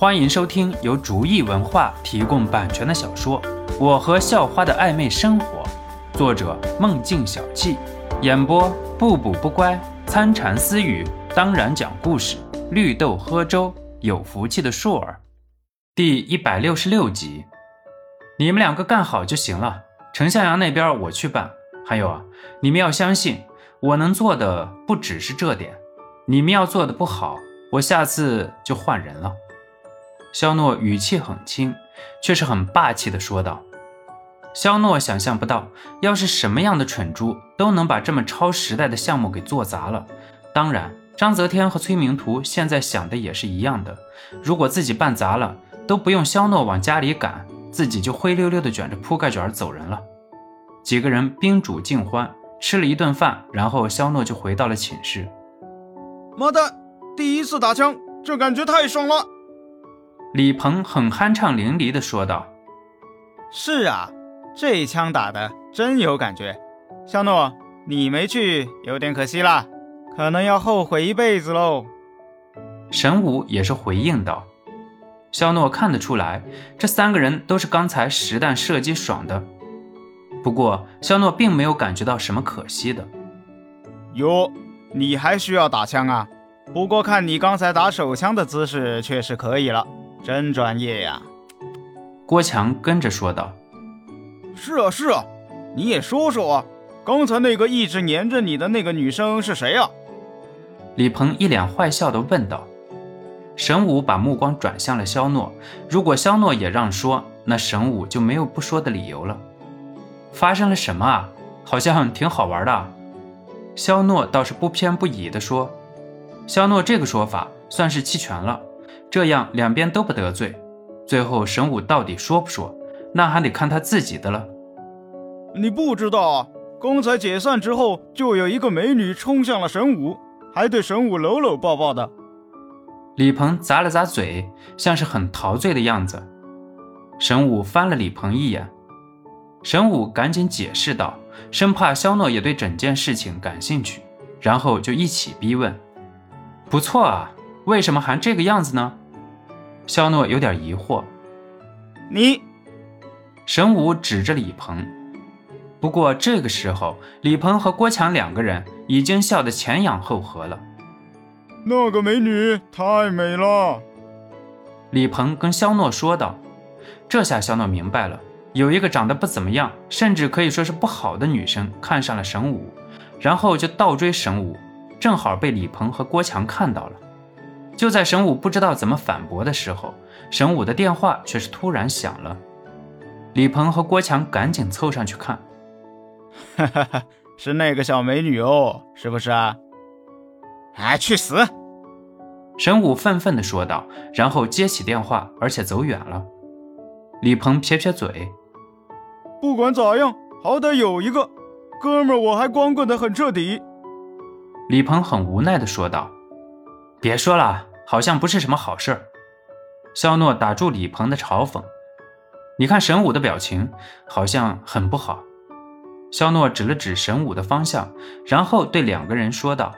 欢迎收听由竹意文化提供版权的小说《我和校花的暧昧生活》，作者梦境小憩，演播不补不乖、参禅私语，当然讲故事，绿豆喝粥，有福气的硕儿，第一百六十六集。你们两个干好就行了，陈向阳那边我去办。还有啊，你们要相信，我能做的不只是这点。你们要做的不好，我下次就换人了。肖诺语气很轻，却是很霸气的说道。肖诺想象不到，要是什么样的蠢猪都能把这么超时代的项目给做砸了。当然，张泽天和崔明图现在想的也是一样的。如果自己办砸了，都不用肖诺往家里赶，自己就灰溜溜的卷着铺盖卷走人了。几个人宾主尽欢，吃了一顿饭，然后肖诺就回到了寝室。妈蛋！第一次打枪，这感觉太爽了。李鹏很酣畅淋漓地说道：“是啊，这一枪打的真有感觉。肖诺，你没去有点可惜了，可能要后悔一辈子喽。”神武也是回应道：“肖诺看得出来，这三个人都是刚才实弹射击爽的。不过，肖诺并没有感觉到什么可惜的。哟。”你还需要打枪啊？不过看你刚才打手枪的姿势，确实可以了，真专业呀。郭强跟着说道：“是啊，是啊，你也说说啊，刚才那个一直黏着你的那个女生是谁啊？”李鹏一脸坏笑的问道。神武把目光转向了肖诺，如果肖诺也让说，那神武就没有不说的理由了。发生了什么啊？好像挺好玩的。肖诺倒是不偏不倚的说：“肖诺这个说法算是弃权了，这样两边都不得罪。最后神武到底说不说，那还得看他自己的了。”你不知道啊？刚才解散之后，就有一个美女冲向了神武，还对神武搂搂抱抱的。李鹏咂了咂嘴，像是很陶醉的样子。神武翻了李鹏一眼，神武赶紧解释道。生怕肖诺也对整件事情感兴趣，然后就一起逼问：“不错啊，为什么还这个样子呢？”肖诺有点疑惑。你，神武指着李鹏。不过这个时候，李鹏和郭强两个人已经笑得前仰后合了。那个美女太美了，李鹏跟肖诺说道。这下肖诺明白了。有一个长得不怎么样，甚至可以说是不好的女生看上了神武，然后就倒追神武，正好被李鹏和郭强看到了。就在神武不知道怎么反驳的时候，神武的电话却是突然响了。李鹏和郭强赶紧凑上去看，哈哈哈，是那个小美女哦，是不是啊？哎，去死！神武愤愤地说道，然后接起电话，而且走远了。李鹏撇撇嘴。不管咋样，好歹有一个哥们儿，我还光棍得很彻底。李鹏很无奈地说道：“别说了，好像不是什么好事儿。”肖诺打住李鹏的嘲讽：“你看神武的表情，好像很不好。”肖诺指了指神武的方向，然后对两个人说道：“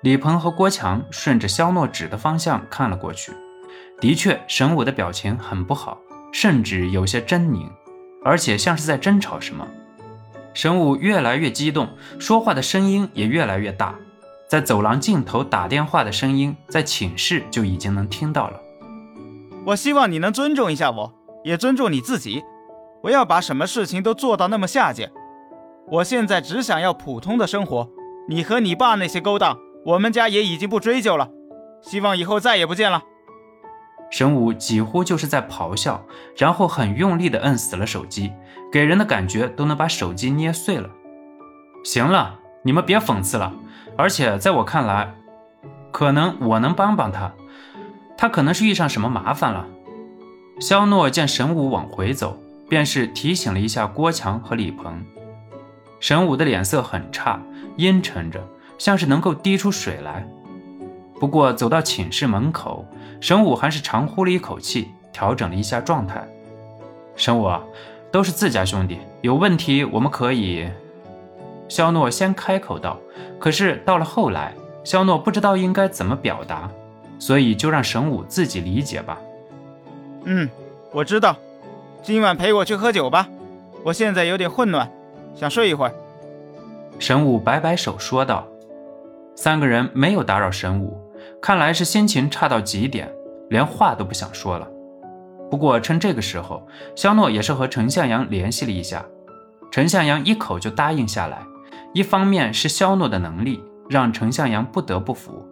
李鹏和郭强顺着肖诺指的方向看了过去，的确，神武的表情很不好，甚至有些狰狞。”而且像是在争吵什么，神武越来越激动，说话的声音也越来越大，在走廊尽头打电话的声音，在寝室就已经能听到了。我希望你能尊重一下我，也尊重你自己，不要把什么事情都做到那么下贱。我现在只想要普通的生活，你和你爸那些勾当，我们家也已经不追究了，希望以后再也不见了。神武几乎就是在咆哮，然后很用力地摁死了手机，给人的感觉都能把手机捏碎了。行了，你们别讽刺了。而且在我看来，可能我能帮帮他，他可能是遇上什么麻烦了。肖诺见神武往回走，便是提醒了一下郭强和李鹏。神武的脸色很差，阴沉着，像是能够滴出水来。不过走到寝室门口。神武还是长呼了一口气，调整了一下状态。神武，都是自家兄弟，有问题我们可以。肖诺先开口道，可是到了后来，肖诺不知道应该怎么表达。所以就让神武自己理解吧。嗯，我知道。今晚陪我去喝酒吧，我现在有点混乱，想睡一会儿。神武摆摆手说道。三个人没有打扰神武，看来是心情差到极点，连话都不想说了。不过趁这个时候，肖诺也是和陈向阳联系了一下，陈向阳一口就答应下来。一方面是肖诺的能力让陈向阳不得不服，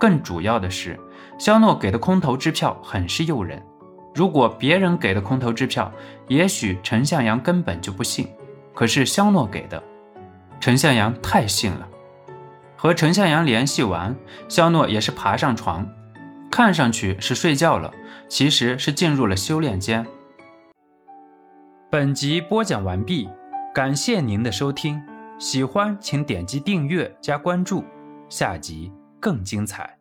更主要的是肖诺给的空头支票很是诱人。如果别人给的空头支票，也许陈向阳根本就不信。可是肖诺给的，陈向阳太信了。和陈向阳联系完，肖诺也是爬上床，看上去是睡觉了，其实是进入了修炼间。本集播讲完毕，感谢您的收听。喜欢请点击订阅加关注，下集更精彩。